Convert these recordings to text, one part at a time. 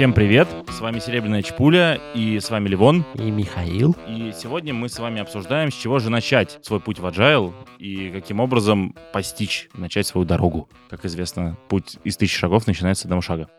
Всем привет! С вами Серебряная Чпуля и с вами Ливон. И Михаил. И сегодня мы с вами обсуждаем, с чего же начать свой путь в Agile и каким образом постичь, начать свою дорогу. Как известно, путь из тысячи шагов начинается с одного шага.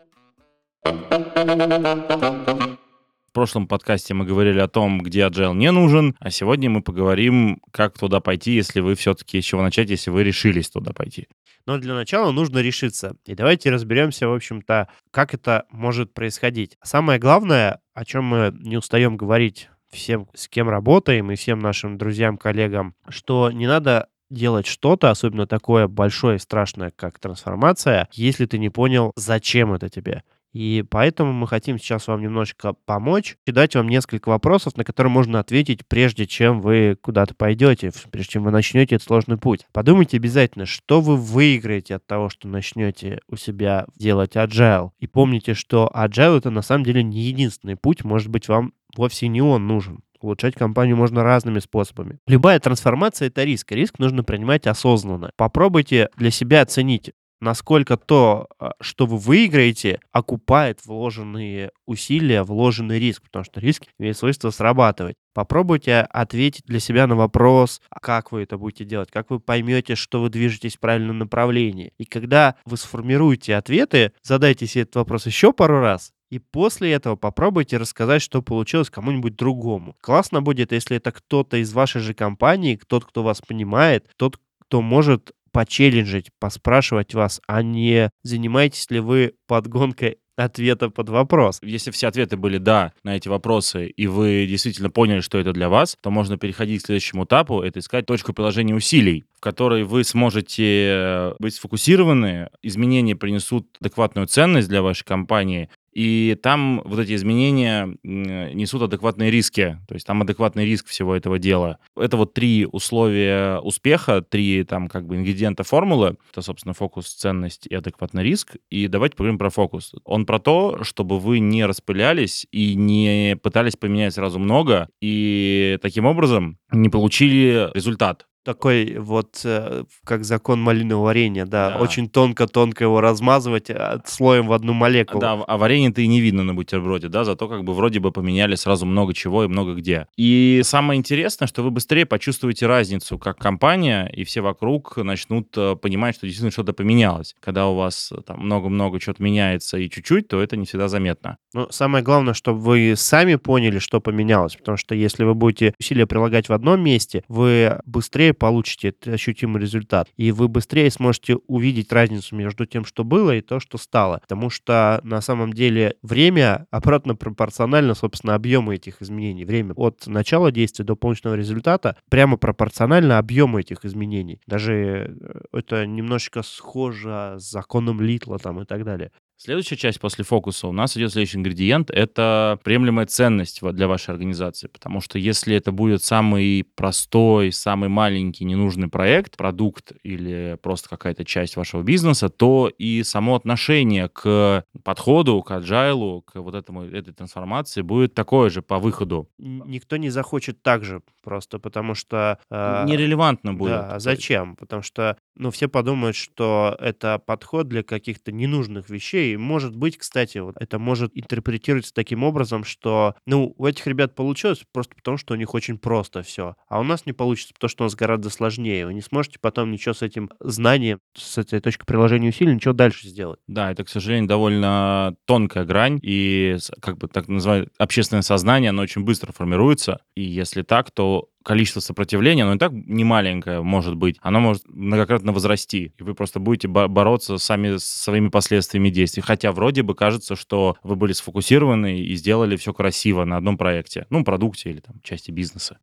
В прошлом подкасте мы говорили о том, где agile не нужен, а сегодня мы поговорим, как туда пойти, если вы все-таки, с чего начать, если вы решились туда пойти. Но для начала нужно решиться. И давайте разберемся, в общем-то, как это может происходить. Самое главное, о чем мы не устаем говорить всем, с кем работаем, и всем нашим друзьям, коллегам, что не надо делать что-то, особенно такое большое и страшное, как трансформация, если ты не понял, зачем это тебе. И поэтому мы хотим сейчас вам немножечко помочь и дать вам несколько вопросов, на которые можно ответить, прежде чем вы куда-то пойдете, прежде чем вы начнете этот сложный путь. Подумайте обязательно, что вы выиграете от того, что начнете у себя делать agile. И помните, что agile это на самом деле не единственный путь, может быть, вам вовсе не он нужен. Улучшать компанию можно разными способами. Любая трансформация — это риск. Риск нужно принимать осознанно. Попробуйте для себя оценить, насколько то, а, что вы выиграете, окупает вложенные усилия, вложенный риск, потому что риск имеет свойство срабатывать. Попробуйте ответить для себя на вопрос, а как вы это будете делать, как вы поймете, что вы движетесь в правильном направлении. И когда вы сформируете ответы, задайте себе этот вопрос еще пару раз, и после этого попробуйте рассказать, что получилось кому-нибудь другому. Классно будет, если это кто-то из вашей же компании, тот, кто вас понимает, тот, кто может почелленджить, поспрашивать вас, а не занимаетесь ли вы подгонкой ответа под вопрос. Если все ответы были «да» на эти вопросы, и вы действительно поняли, что это для вас, то можно переходить к следующему этапу, это искать точку приложения усилий, в которой вы сможете э, быть сфокусированы, изменения принесут адекватную ценность для вашей компании, и там вот эти изменения несут адекватные риски, то есть там адекватный риск всего этого дела. Это вот три условия успеха, три там как бы ингредиента формулы. Это, собственно, фокус, ценность и адекватный риск. И давайте поговорим про фокус. Он про то, чтобы вы не распылялись и не пытались поменять сразу много, и таким образом не получили результат такой вот, э, как закон малинового варенья, да, да. очень тонко-тонко его размазывать э, слоем в одну молекулу. Да, а варенье-то и не видно на бутерброде, да, зато как бы вроде бы поменяли сразу много чего и много где. И самое интересное, что вы быстрее почувствуете разницу, как компания и все вокруг начнут э, понимать, что действительно что-то поменялось. Когда у вас там много-много чего-то меняется и чуть-чуть, то это не всегда заметно. Ну, самое главное, чтобы вы сами поняли, что поменялось, потому что если вы будете усилия прилагать в одном месте, вы быстрее быстрее получите ощутимый результат. И вы быстрее сможете увидеть разницу между тем, что было, и то, что стало. Потому что на самом деле время обратно пропорционально, собственно, объему этих изменений. Время от начала действия до полученного результата прямо пропорционально объему этих изменений. Даже э, это немножечко схоже с законом Литла там и так далее. Следующая часть после фокуса у нас идет следующий ингредиент. Это приемлемая ценность для вашей организации. Потому что если это будет самый простой, самый маленький, ненужный проект, продукт или просто какая-то часть вашего бизнеса, то и само отношение к подходу, к agile, к вот этому, этой трансформации будет такое же по выходу. Никто не захочет так же просто, потому что... Э, Нерелевантно будет. Да, а зачем? Потому что ну, все подумают, что это подход для каких-то ненужных вещей, может быть, кстати, вот это может интерпретироваться таким образом, что, ну, у этих ребят получилось просто потому, что у них очень просто все. А у нас не получится, потому что у нас гораздо сложнее. Вы не сможете потом ничего с этим знанием, с этой точкой приложения усилий, ничего дальше сделать. Да, это, к сожалению, довольно тонкая грань, и, как бы так называют, общественное сознание, оно очень быстро формируется, и если так, то количество сопротивления, оно и так не маленькое может быть, оно может многократно возрасти, и вы просто будете бороться сами с своими последствиями действий. Хотя вроде бы кажется, что вы были сфокусированы и сделали все красиво на одном проекте, ну, продукте или там части бизнеса.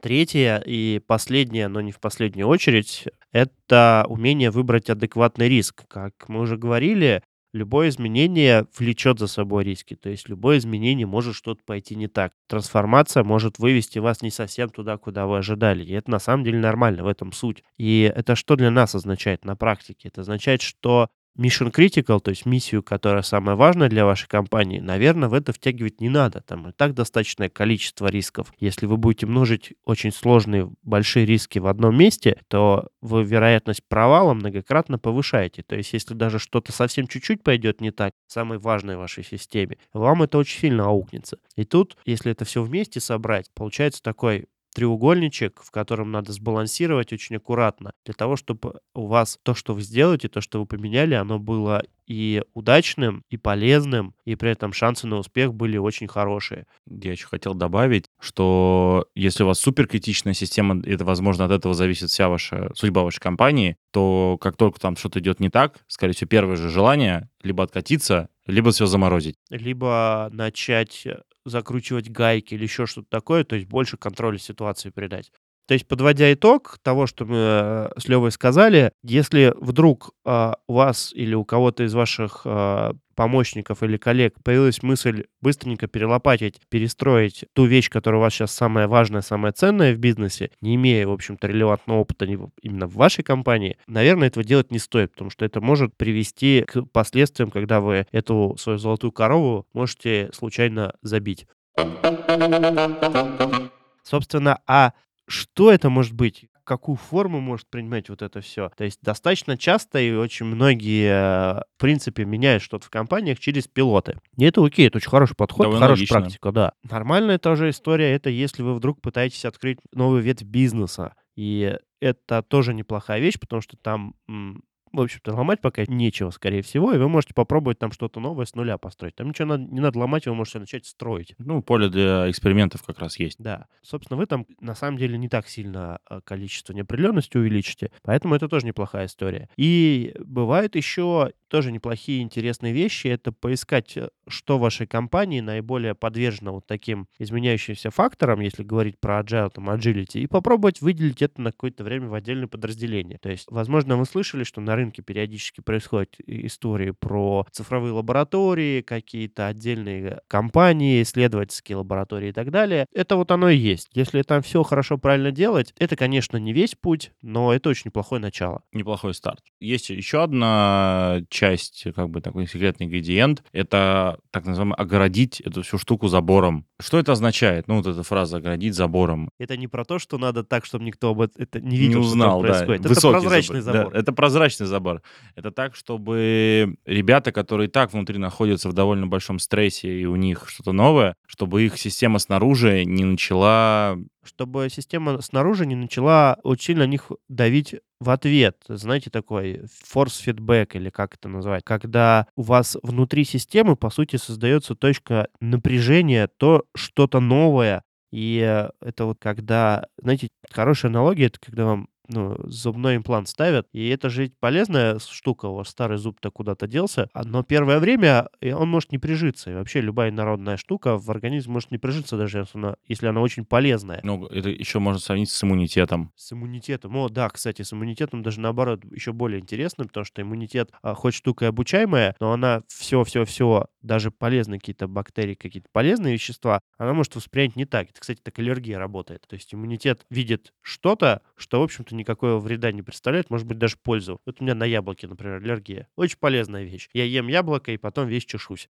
Третье и последнее, но не в последнюю очередь, это умение выбрать адекватный риск. Как мы уже говорили, любое изменение влечет за собой риски. То есть любое изменение может что-то пойти не так. Трансформация может вывести вас не совсем туда, куда вы ожидали. И это на самом деле нормально, в этом суть. И это что для нас означает на практике? Это означает, что mission critical, то есть миссию, которая самая важная для вашей компании, наверное, в это втягивать не надо. Там и так достаточное количество рисков. Если вы будете множить очень сложные, большие риски в одном месте, то вы вероятность провала многократно повышаете. То есть если даже что-то совсем чуть-чуть пойдет не так, самой важной вашей системе, вам это очень сильно аукнется. И тут, если это все вместе собрать, получается такой треугольничек, в котором надо сбалансировать очень аккуратно, для того, чтобы у вас то, что вы сделаете, то, что вы поменяли, оно было и удачным, и полезным, и при этом шансы на успех были очень хорошие. Я еще хотел добавить, что если у вас суперкритичная система, это, возможно, от этого зависит вся ваша судьба вашей компании, то как только там что-то идет не так, скорее всего, первое же желание либо откатиться, либо все заморозить. Либо начать закручивать гайки или еще что-то такое, то есть больше контроля ситуации придать. То есть, подводя итог того, что мы э, с Левой сказали, если вдруг э, у вас или у кого-то из ваших э, помощников или коллег появилась мысль быстренько перелопатить, перестроить ту вещь, которая у вас сейчас самая важная, самая ценная в бизнесе, не имея, в общем-то, релевантного опыта именно в вашей компании, наверное, этого делать не стоит, потому что это может привести к последствиям, когда вы эту свою золотую корову можете случайно забить. Собственно, а что это может быть? Какую форму может принимать вот это все? То есть достаточно часто и очень многие, в принципе, меняют что-то в компаниях через пилоты. И это окей, это очень хороший подход, Довольно хорошая логично. практика, да. Нормальная тоже история, это если вы вдруг пытаетесь открыть новый ветвь бизнеса. И это тоже неплохая вещь, потому что там в общем-то, ломать пока нечего, скорее всего, и вы можете попробовать там что-то новое с нуля построить. Там ничего не надо ломать, вы можете начать строить. Ну, поле для экспериментов как раз есть. Да. Собственно, вы там на самом деле не так сильно а, количество неопределенности увеличите, поэтому это тоже неплохая история. И бывают еще тоже неплохие интересные вещи. Это поискать, э, что вашей компании наиболее подвержено вот таким изменяющимся факторам, если говорить про agile, там, agility, и попробовать выделить это на какое-то время в отдельное подразделение. То есть, возможно, вы слышали, что на рынке периодически происходят истории про цифровые лаборатории, какие-то отдельные компании, исследовательские лаборатории и так далее. Это вот оно и есть. Если там все хорошо, правильно делать, это, конечно, не весь путь, но это очень неплохое начало. Неплохой старт. Есть еще одна часть, как бы такой секретный ингредиент, это так называемый огородить эту всю штуку забором. Что это означает? Ну, вот эта фраза «огородить забором». Это не про то, что надо так, чтобы никто об это не видел, не узнал, что там происходит. Да. Это прозрачный забор. забор. Да, это прозрачный забор. Это так, чтобы ребята, которые и так внутри находятся в довольно большом стрессе, и у них что-то новое, чтобы их система снаружи не начала чтобы система снаружи не начала очень сильно на них давить в ответ. Знаете, такой force feedback или как это называть? Когда у вас внутри системы, по сути, создается точка напряжения, то что-то новое, и э, это вот когда, знаете, хорошая аналогия, это когда вам ну, зубной имплант ставят, и это же полезная штука, у вас старый зуб-то куда-то делся, а, но первое время он может не прижиться, и вообще любая народная штука в организме может не прижиться, даже если она, если она очень полезная. Ну, это еще можно сравнить с иммунитетом. С иммунитетом, о, да, кстати, с иммунитетом даже наоборот еще более интересно, потому что иммунитет а, хоть штука и обучаемая, но она все-все-все, даже полезные какие-то бактерии, какие-то полезные вещества, она может воспринять не так. Это, кстати, так аллергия работает. То есть иммунитет видит что-то, что, в общем-то, никакого вреда не представляет, может быть, даже пользу. Вот у меня на яблоке, например, аллергия. Очень полезная вещь. Я ем яблоко и потом весь чешусь.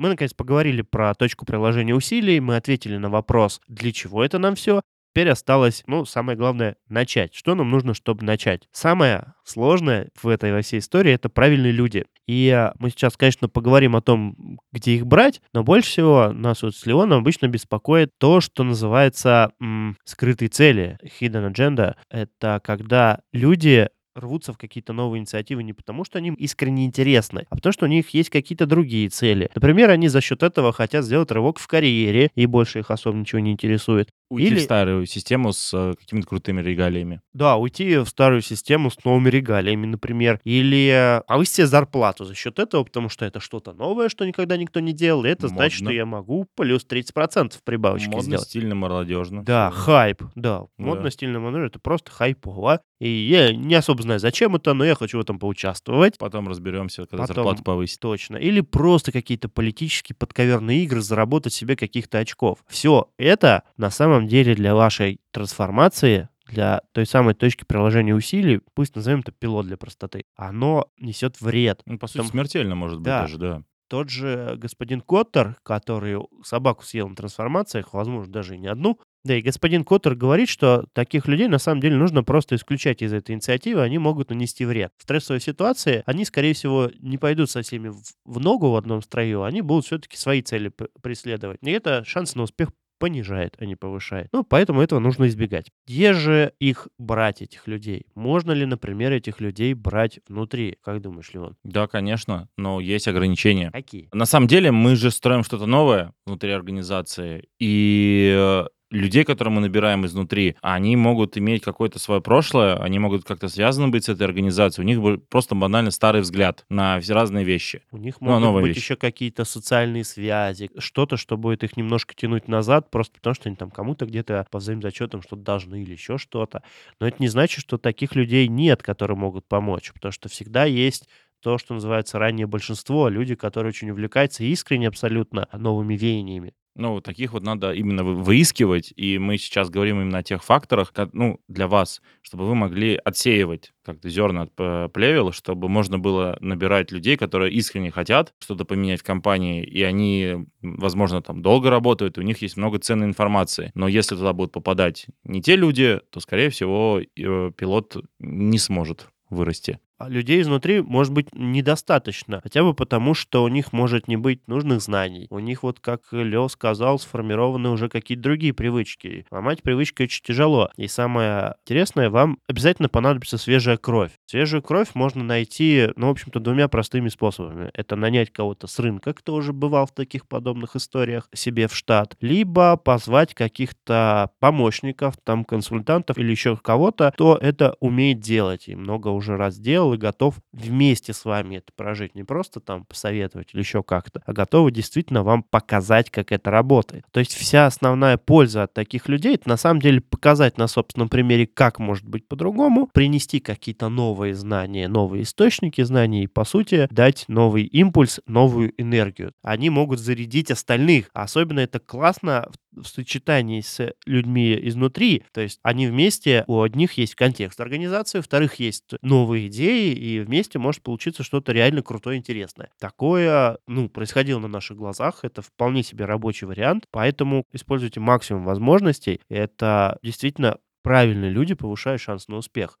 Мы, наконец, поговорили про точку приложения усилий, мы ответили на вопрос, для чего это нам все. Теперь осталось, ну, самое главное, начать. Что нам нужно, чтобы начать? Самое сложное в этой во всей истории — это правильные люди. И а, мы сейчас, конечно, поговорим о том, где их брать, но больше всего нас вот с Леоном обычно беспокоит то, что называется м, скрытые цели, hidden agenda. Это когда люди рвутся в какие-то новые инициативы не потому, что они искренне интересны, а потому, что у них есть какие-то другие цели. Например, они за счет этого хотят сделать рывок в карьере, и больше их особо ничего не интересует. Уйти Или... в старую систему с э, какими-то крутыми регалиями. Да, уйти в старую систему с новыми регалиями, например. Или повысить себе зарплату за счет этого, потому что это что-то новое, что никогда никто не делал. И это Модно. значит, что я могу плюс 30% прибавочки Модно, сделать. стильно, молодежно. Да, хайп. Да, модно, да. стильно, молодежно. Это просто хайпово. И я не особо знаю, зачем это, но я хочу в этом поучаствовать. Потом разберемся, когда Потом, зарплату повысить. Точно. Или просто какие-то политические подковерные игры, заработать себе каких-то очков. Все это на самом деле для вашей трансформации для той самой точки приложения усилий, пусть назовем это пилот для простоты, оно несет вред. Ну, по сути, Там- смертельно может быть Да. даже, да. Тот же господин Коттер, который собаку съел на трансформациях, возможно, даже и не одну, да и господин Коттер говорит, что таких людей на самом деле нужно просто исключать из этой инициативы, они могут нанести вред. В стрессовой ситуации они, скорее всего, не пойдут со всеми в, ногу в одном строю, они будут все-таки свои цели преследовать. И это шанс на успех понижает, а не повышает. Ну, поэтому этого нужно избегать. Где же их брать, этих людей? Можно ли, например, этих людей брать внутри? Как думаешь, Леон? Да, конечно, но есть ограничения. Какие? На самом деле мы же строим что-то новое внутри организации, и э, людей, которые мы набираем изнутри, они могут иметь какое-то свое прошлое, они могут как-то связаны быть с этой организацией, у них просто банально старый взгляд на все разные вещи. У них Ну, могут быть вещь. еще какие-то социальные связи, что-то, что будет их немножко тянуть назад, просто потому что они там кому-то где-то по взаимозачетам что-то должны или еще что-то. Но это не значит, что таких людей нет, которые могут помочь, потому что всегда есть то, что называется раннее большинство, люди, которые очень увлекаются искренне абсолютно новыми веяниями. Ну, таких вот надо именно вы- выискивать, и мы сейчас говорим именно о тех факторах, ко- ну, для вас, чтобы вы могли отсеивать как-то зерна от п- плевел, чтобы можно было набирать людей, которые искренне хотят что-то поменять в компании, и они, возможно, там долго работают, у них есть много ценной информации. Но если туда будут попадать не те люди, то, скорее всего, э, пилот не сможет вырасти. А людей изнутри может быть недостаточно, хотя бы потому, что у них может не быть нужных знаний. У них, вот как Лео сказал, сформированы уже какие-то другие привычки. Ломать привычки очень тяжело. И самое интересное, вам обязательно понадобится свежая кровь. Свежую кровь можно найти, ну, в общем-то, двумя простыми способами. Это нанять кого-то с рынка, кто уже бывал в таких подобных историях, себе в штат, либо позвать каких-то помощников, там, консультантов или еще кого-то, кто это умеет делать и много уже раз делал и готов вместе с вами это прожить. Не просто там посоветовать или еще как-то, а готовы действительно вам показать, как это работает. То есть вся основная польза от таких людей, это на самом деле показать на собственном примере, как может быть по-другому, принести какие-то новые знания, новые источники знаний и, по сути, дать новый импульс, новую энергию. Они могут зарядить остальных. Особенно это классно в в сочетании с людьми изнутри, то есть они вместе, у одних есть контекст организации, у вторых есть новые идеи, и вместе может получиться что-то реально крутое, интересное. Такое, ну, происходило на наших глазах, это вполне себе рабочий вариант, поэтому используйте максимум возможностей, это действительно правильные люди повышают шанс на успех.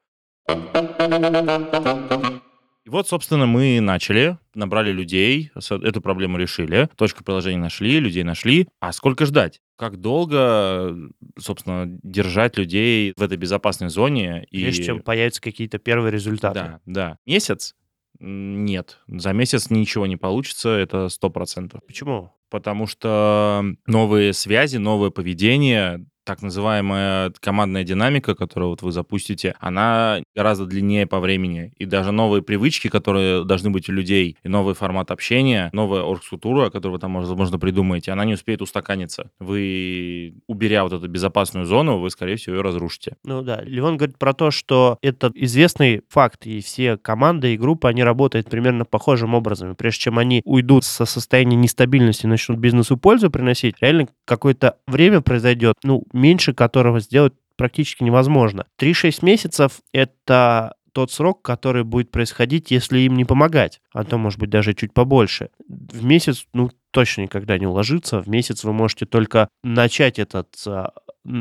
И вот, собственно, мы начали, набрали людей, эту проблему решили, точку приложения нашли, людей нашли. А сколько ждать? Как долго, собственно, держать людей в этой безопасной зоне? И... Прежде чем появятся какие-то первые результаты. Да, да. Месяц? Нет. За месяц ничего не получится, это сто процентов. Почему? Потому что новые связи, новое поведение, так называемая командная динамика, которую вот вы запустите, она гораздо длиннее по времени. И даже новые привычки, которые должны быть у людей, и новый формат общения, новая оргструктура, которую вы там, возможно, придумаете, она не успеет устаканиться. Вы, уберя вот эту безопасную зону, вы, скорее всего, ее разрушите. Ну да, Леон говорит про то, что это известный факт, и все команды и группы, они работают примерно похожим образом. Прежде чем они уйдут со состояния нестабильности и начнут бизнесу пользу приносить, реально какое-то время произойдет, ну, меньше которого сделать практически невозможно. 3-6 месяцев — это тот срок, который будет происходить, если им не помогать, а то, может быть, даже чуть побольше. В месяц, ну, точно никогда не уложится. В месяц вы можете только начать этот, а,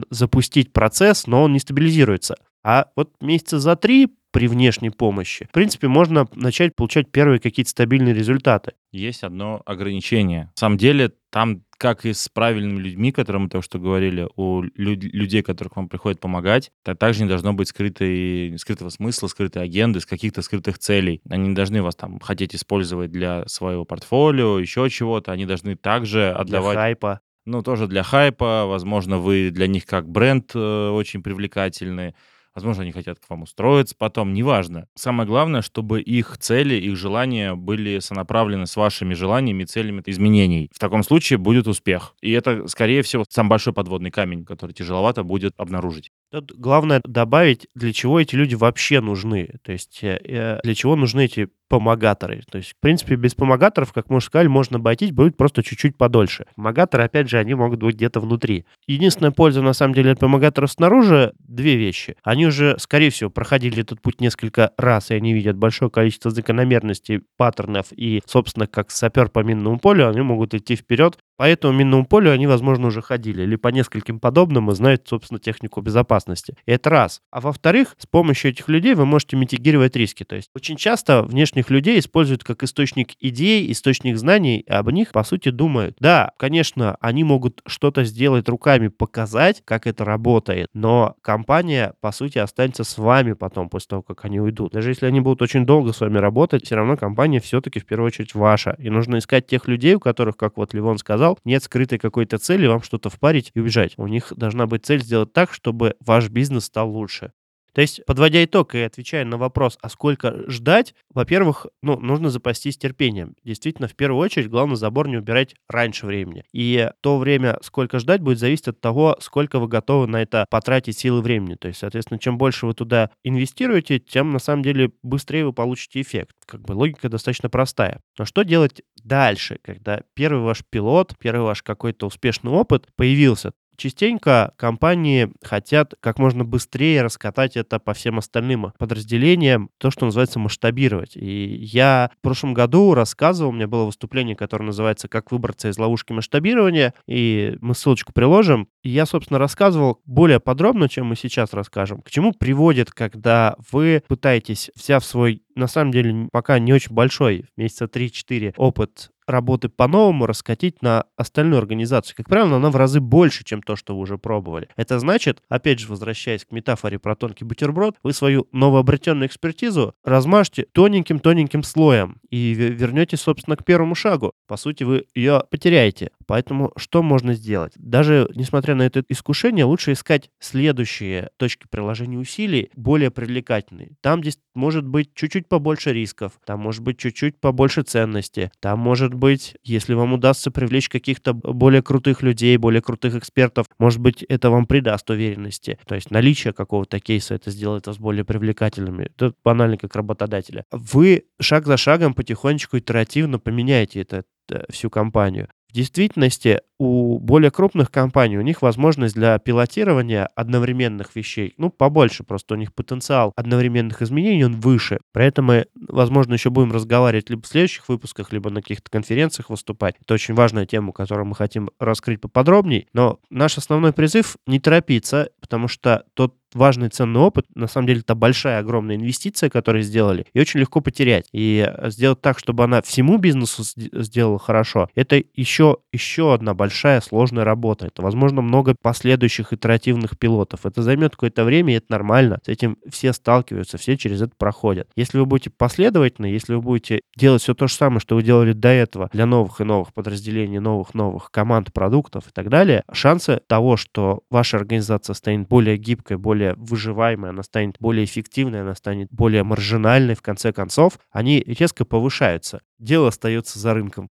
запустить процесс, но он не стабилизируется. А вот месяца за три при внешней помощи, в принципе, можно начать получать первые какие-то стабильные результаты. Есть одно ограничение. На самом деле, там, как и с правильными людьми, которые мы только что говорили, у люд- людей, которые к вам приходят помогать, то также не должно быть скрытой, скрытого смысла, скрытой агенды, с каких-то скрытых целей. Они не должны вас там хотеть использовать для своего портфолио, еще чего-то. Они должны также Для отдавать хайпа. ну, тоже для хайпа. Возможно, вы для них как бренд э, очень привлекательны. Возможно, они хотят к вам устроиться потом, неважно. Самое главное, чтобы их цели, их желания были сонаправлены с вашими желаниями целями изменений. В таком случае будет успех. И это, скорее всего, самый большой подводный камень, который тяжеловато будет обнаружить. Тут главное добавить, для чего эти люди вообще нужны. То есть э, э, для чего нужны эти помогаторы. То есть, в принципе, без помогаторов, как мы уже сказали, можно обойтись, будет просто чуть-чуть подольше. Помогаторы, опять же, они могут быть где-то внутри. Единственная польза, на самом деле, от помогаторов снаружи — две вещи. Они уже, скорее всего, проходили этот путь несколько раз, и они видят большое количество закономерностей, паттернов, и, собственно, как сапер по минному полю, они могут идти вперед по этому минному полю они, возможно, уже ходили, или по нескольким подобным и знают, собственно, технику безопасности. И это раз. А во-вторых, с помощью этих людей вы можете митигировать риски. То есть очень часто внешних людей используют как источник идей, источник знаний, и об них, по сути, думают. Да, конечно, они могут что-то сделать руками, показать, как это работает, но компания, по сути, останется с вами потом, после того, как они уйдут. Даже если они будут очень долго с вами работать, все равно компания все-таки в первую очередь ваша. И нужно искать тех людей, у которых, как вот Ливон сказал, нет скрытой какой-то цели вам что-то впарить и убежать. У них должна быть цель сделать так, чтобы ваш бизнес стал лучше. То есть, подводя итог и отвечая на вопрос, а сколько ждать, во-первых, ну, нужно запастись терпением. Действительно, в первую очередь, главное забор не убирать раньше времени. И то время, сколько ждать, будет зависеть от того, сколько вы готовы на это потратить силы времени. То есть, соответственно, чем больше вы туда инвестируете, тем, на самом деле, быстрее вы получите эффект. Как бы логика достаточно простая. Но что делать дальше, когда первый ваш пилот, первый ваш какой-то успешный опыт появился? Частенько компании хотят как можно быстрее раскатать это по всем остальным подразделениям, то, что называется масштабировать. И я в прошлом году рассказывал, у меня было выступление, которое называется «Как выбраться из ловушки масштабирования», и мы ссылочку приложим. И я, собственно, рассказывал более подробно, чем мы сейчас расскажем, к чему приводит, когда вы пытаетесь, взяв свой, на самом деле, пока не очень большой, месяца 3-4 опыт работы по-новому раскатить на остальную организацию. Как правило, она в разы больше, чем то, что вы уже пробовали. Это значит, опять же, возвращаясь к метафоре про тонкий бутерброд, вы свою новообретенную экспертизу размажьте тоненьким-тоненьким слоем и вернетесь, собственно, к первому шагу. По сути, вы ее потеряете. Поэтому что можно сделать? Даже несмотря на это искушение, лучше искать следующие точки приложения усилий, более привлекательные. Там здесь может быть чуть-чуть побольше рисков, там может быть чуть-чуть побольше ценности, там может быть, если вам удастся привлечь каких-то более крутых людей, более крутых экспертов, может быть, это вам придаст уверенности. То есть наличие какого-то кейса это сделает вас более привлекательными. Это банально как работодателя. Вы шаг за шагом потихонечку итеративно поменяете это э, всю компанию. В действительности у более крупных компаний у них возможность для пилотирования одновременных вещей, ну, побольше, просто у них потенциал одновременных изменений, он выше. Про это мы, возможно, еще будем разговаривать либо в следующих выпусках, либо на каких-то конференциях выступать. Это очень важная тема, которую мы хотим раскрыть поподробнее. Но наш основной призыв — не торопиться, потому что тот важный ценный опыт. На самом деле это большая, огромная инвестиция, которую сделали, и очень легко потерять. И э, сделать так, чтобы она всему бизнесу сделала хорошо, это еще, еще одна большая сложная работа. Это, возможно, много последующих итеративных пилотов. Это займет какое-то время, и это нормально. С этим все сталкиваются, все через это проходят. Если вы будете последовательны, если вы будете делать все то же самое, что вы делали до этого для новых и новых подразделений, новых-новых команд, продуктов и так далее, шансы того, что ваша организация станет более гибкой, более выживаемой, она станет более эффективной, она станет более маржинальной, в конце концов, они резко повышаются. Дело остается за рынком.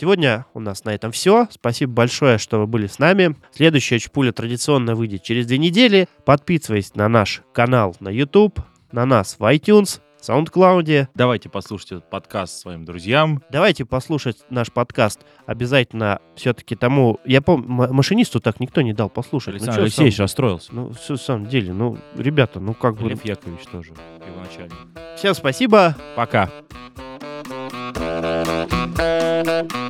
Сегодня у нас на этом все. Спасибо большое, что вы были с нами. Следующая чпуля традиционно выйдет через две недели. Подписывайтесь на наш канал на YouTube, на нас в iTunes, SoundCloud. Давайте послушайте этот подкаст своим друзьям. Давайте послушать наш подкаст обязательно все-таки тому... Я помню, машинисту так никто не дал послушать. Александр ну, Алексеевич сам... расстроился. Ну, все, в самом деле, ну, ребята, ну как бы... Лев Яковлевич тоже, его начальник. Всем спасибо. Пока. Thank you.